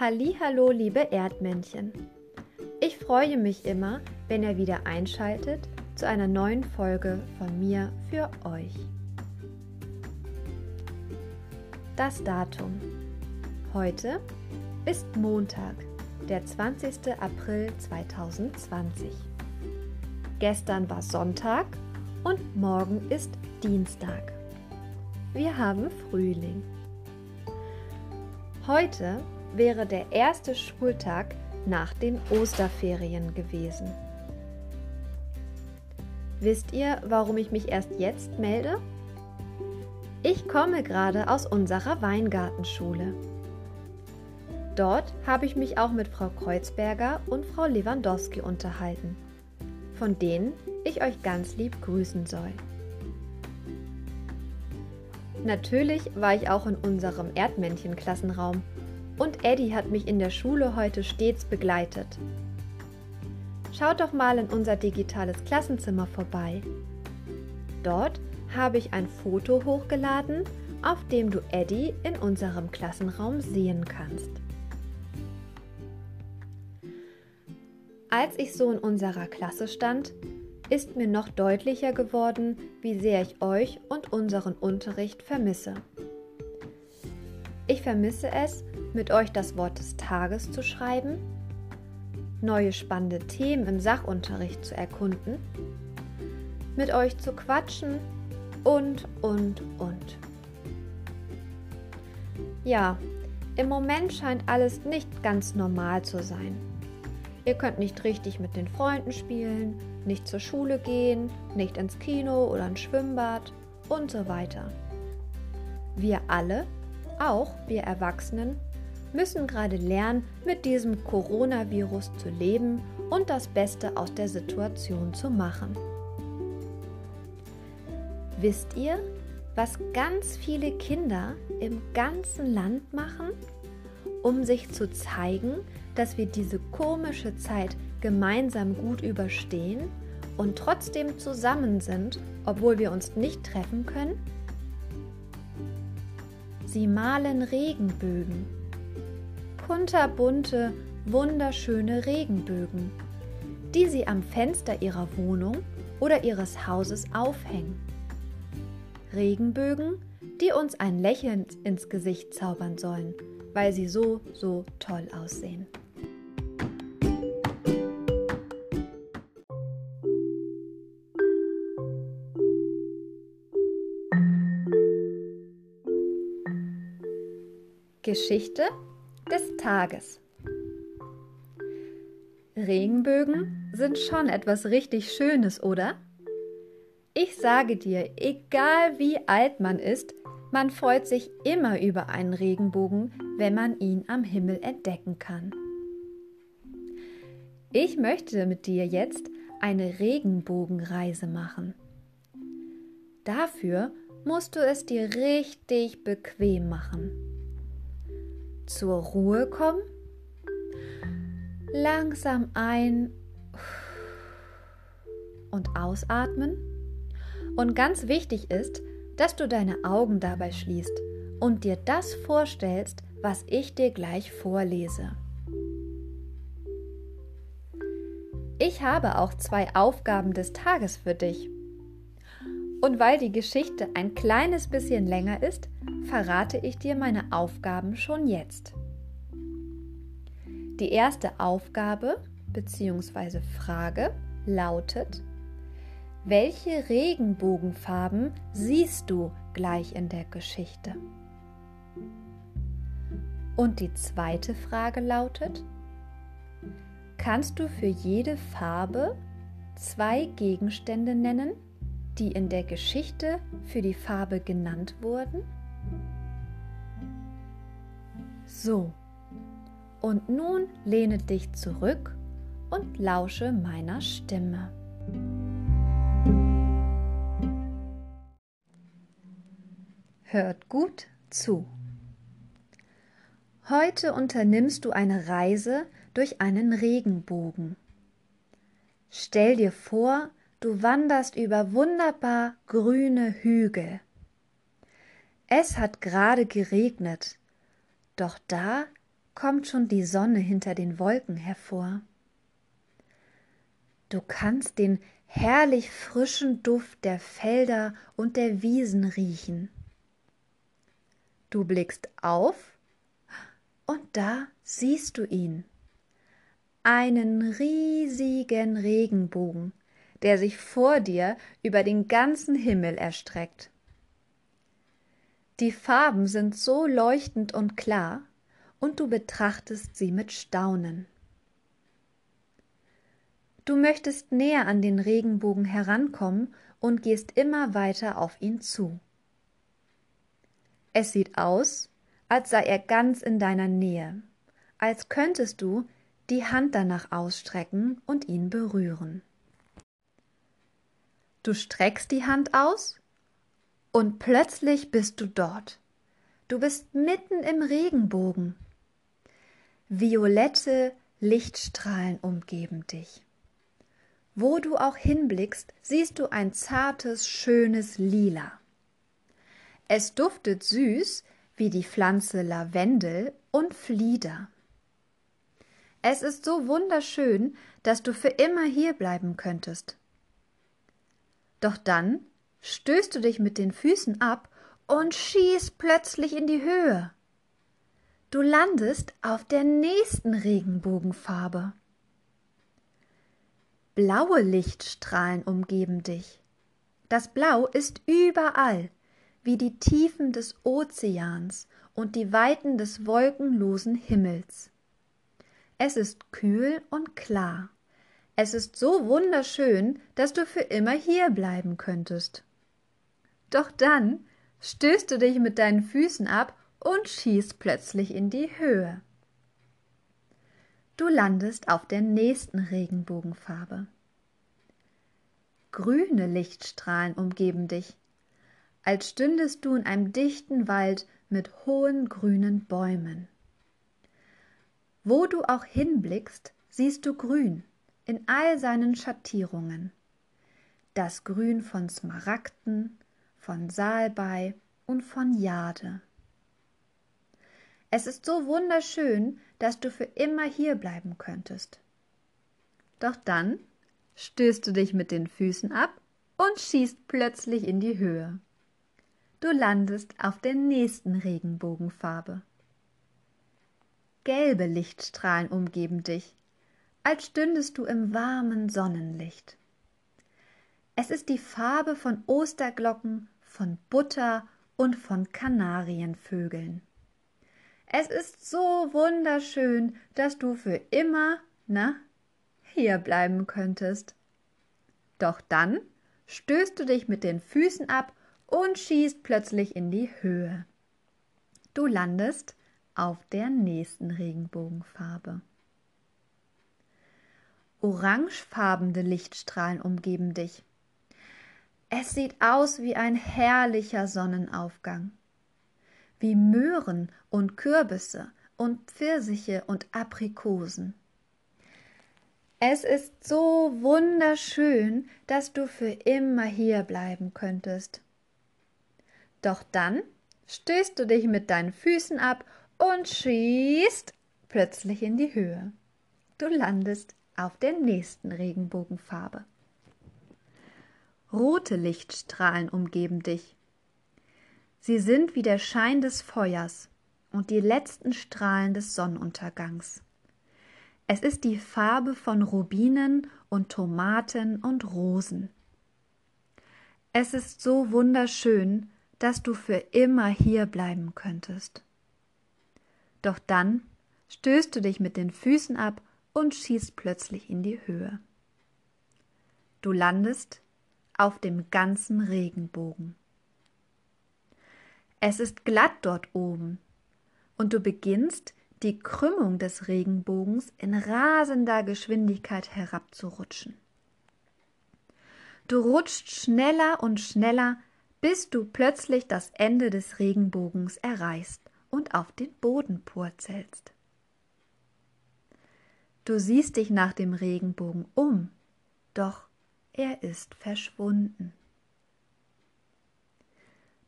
Hallo, liebe Erdmännchen. Ich freue mich immer, wenn ihr wieder einschaltet zu einer neuen Folge von mir für euch. Das Datum. Heute ist Montag, der 20. April 2020. Gestern war Sonntag und morgen ist Dienstag. Wir haben Frühling. Heute wäre der erste Schultag nach den Osterferien gewesen. Wisst ihr, warum ich mich erst jetzt melde? Ich komme gerade aus unserer Weingartenschule. Dort habe ich mich auch mit Frau Kreuzberger und Frau Lewandowski unterhalten, von denen ich euch ganz lieb grüßen soll. Natürlich war ich auch in unserem Erdmännchen-Klassenraum und Eddie hat mich in der Schule heute stets begleitet. Schaut doch mal in unser digitales Klassenzimmer vorbei. Dort habe ich ein Foto hochgeladen, auf dem du Eddie in unserem Klassenraum sehen kannst. Als ich so in unserer Klasse stand, ist mir noch deutlicher geworden, wie sehr ich euch und unseren Unterricht vermisse. Ich vermisse es, mit euch das Wort des Tages zu schreiben, neue spannende Themen im Sachunterricht zu erkunden, mit euch zu quatschen und, und, und. Ja, im Moment scheint alles nicht ganz normal zu sein. Ihr könnt nicht richtig mit den Freunden spielen, nicht zur Schule gehen, nicht ins Kino oder ins Schwimmbad und so weiter. Wir alle, auch wir Erwachsenen, müssen gerade lernen, mit diesem Coronavirus zu leben und das Beste aus der Situation zu machen. Wisst ihr, was ganz viele Kinder im ganzen Land machen, um sich zu zeigen, dass wir diese komische Zeit gemeinsam gut überstehen und trotzdem zusammen sind, obwohl wir uns nicht treffen können? Sie malen Regenbögen kunterbunte, wunderschöne Regenbögen, die sie am Fenster ihrer Wohnung oder ihres Hauses aufhängen. Regenbögen, die uns ein Lächeln ins Gesicht zaubern sollen, weil sie so, so toll aussehen. Geschichte des Tages. Regenbögen sind schon etwas richtig Schönes, oder? Ich sage dir, egal wie alt man ist, man freut sich immer über einen Regenbogen, wenn man ihn am Himmel entdecken kann. Ich möchte mit dir jetzt eine Regenbogenreise machen. Dafür musst du es dir richtig bequem machen zur Ruhe kommen. Langsam ein und ausatmen. Und ganz wichtig ist, dass du deine Augen dabei schließt und dir das vorstellst, was ich dir gleich vorlese. Ich habe auch zwei Aufgaben des Tages für dich. Und weil die Geschichte ein kleines bisschen länger ist, verrate ich dir meine Aufgaben schon jetzt. Die erste Aufgabe bzw. Frage lautet, welche Regenbogenfarben siehst du gleich in der Geschichte? Und die zweite Frage lautet, kannst du für jede Farbe zwei Gegenstände nennen, die in der Geschichte für die Farbe genannt wurden? So, und nun lehne dich zurück und lausche meiner Stimme. Hört gut zu. Heute unternimmst du eine Reise durch einen Regenbogen. Stell dir vor, du wanderst über wunderbar grüne Hügel. Es hat gerade geregnet, doch da kommt schon die Sonne hinter den Wolken hervor. Du kannst den herrlich frischen Duft der Felder und der Wiesen riechen. Du blickst auf und da siehst du ihn. Einen riesigen Regenbogen, der sich vor dir über den ganzen Himmel erstreckt. Die Farben sind so leuchtend und klar, und du betrachtest sie mit Staunen. Du möchtest näher an den Regenbogen herankommen und gehst immer weiter auf ihn zu. Es sieht aus, als sei er ganz in deiner Nähe, als könntest du die Hand danach ausstrecken und ihn berühren. Du streckst die Hand aus und plötzlich bist du dort. Du bist mitten im Regenbogen. Violette Lichtstrahlen umgeben dich. Wo du auch hinblickst, siehst du ein zartes, schönes Lila. Es duftet süß wie die Pflanze Lavendel und Flieder. Es ist so wunderschön, dass du für immer hier bleiben könntest. Doch dann stößt du dich mit den Füßen ab und schießt plötzlich in die Höhe. Du landest auf der nächsten Regenbogenfarbe. Blaue Lichtstrahlen umgeben dich. Das Blau ist überall, wie die Tiefen des Ozeans und die Weiten des wolkenlosen Himmels. Es ist kühl und klar. Es ist so wunderschön, dass du für immer hier bleiben könntest. Doch dann stößt du dich mit deinen Füßen ab und schießt plötzlich in die Höhe. Du landest auf der nächsten Regenbogenfarbe. Grüne Lichtstrahlen umgeben dich, als stündest du in einem dichten Wald mit hohen grünen Bäumen. Wo du auch hinblickst, siehst du Grün in all seinen Schattierungen. Das Grün von Smaragden, von Salbei und von Jade. Es ist so wunderschön, dass du für immer hier bleiben könntest. Doch dann stößt du dich mit den Füßen ab und schießt plötzlich in die Höhe. Du landest auf der nächsten Regenbogenfarbe. Gelbe Lichtstrahlen umgeben dich als stündest du im warmen Sonnenlicht. Es ist die Farbe von Osterglocken, von Butter und von Kanarienvögeln. Es ist so wunderschön, dass du für immer, na, hier bleiben könntest. Doch dann stößt du dich mit den Füßen ab und schießt plötzlich in die Höhe. Du landest auf der nächsten Regenbogenfarbe. Orangefarbene Lichtstrahlen umgeben dich. Es sieht aus wie ein herrlicher Sonnenaufgang. Wie Möhren und Kürbisse und Pfirsiche und Aprikosen. Es ist so wunderschön, dass du für immer hier bleiben könntest. Doch dann stößt du dich mit deinen Füßen ab und schießt plötzlich in die Höhe. Du landest auf der nächsten Regenbogenfarbe. Rote Lichtstrahlen umgeben dich. Sie sind wie der Schein des Feuers und die letzten Strahlen des Sonnenuntergangs. Es ist die Farbe von Rubinen und Tomaten und Rosen. Es ist so wunderschön, dass du für immer hier bleiben könntest. Doch dann stößt du dich mit den Füßen ab und schießt plötzlich in die Höhe. Du landest auf dem ganzen Regenbogen. Es ist glatt dort oben und du beginnst die Krümmung des Regenbogens in rasender Geschwindigkeit herabzurutschen. Du rutscht schneller und schneller, bis du plötzlich das Ende des Regenbogens erreichst und auf den Boden purzelst. Du siehst dich nach dem Regenbogen um, doch er ist verschwunden.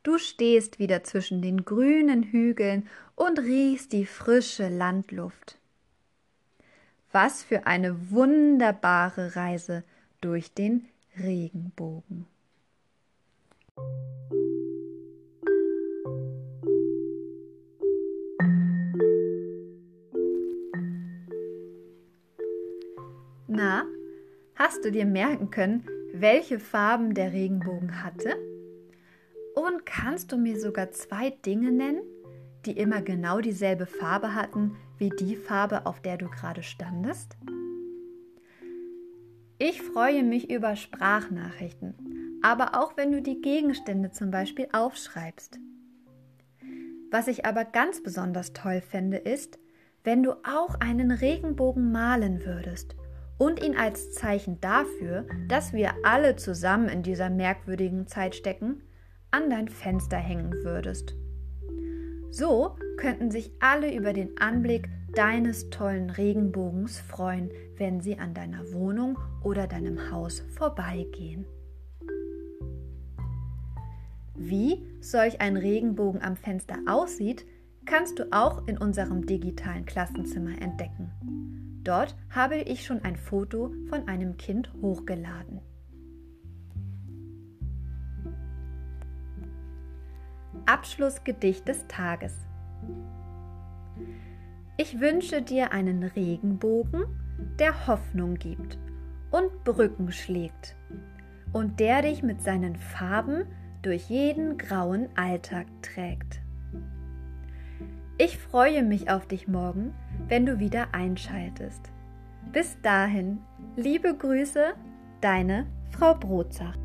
Du stehst wieder zwischen den grünen Hügeln und riechst die frische Landluft. Was für eine wunderbare Reise durch den Regenbogen. Na, hast du dir merken können, welche Farben der Regenbogen hatte? Und kannst du mir sogar zwei Dinge nennen, die immer genau dieselbe Farbe hatten wie die Farbe, auf der du gerade standest? Ich freue mich über Sprachnachrichten, aber auch wenn du die Gegenstände zum Beispiel aufschreibst. Was ich aber ganz besonders toll fände, ist, wenn du auch einen Regenbogen malen würdest und ihn als Zeichen dafür, dass wir alle zusammen in dieser merkwürdigen Zeit stecken, an dein Fenster hängen würdest. So könnten sich alle über den Anblick deines tollen Regenbogens freuen, wenn sie an deiner Wohnung oder deinem Haus vorbeigehen. Wie solch ein Regenbogen am Fenster aussieht, kannst du auch in unserem digitalen Klassenzimmer entdecken. Dort habe ich schon ein Foto von einem Kind hochgeladen. Abschlussgedicht des Tages. Ich wünsche dir einen Regenbogen, der Hoffnung gibt und Brücken schlägt und der dich mit seinen Farben durch jeden grauen Alltag trägt. Ich freue mich auf dich morgen, wenn du wieder einschaltest. Bis dahin, liebe Grüße, deine Frau Brotzach.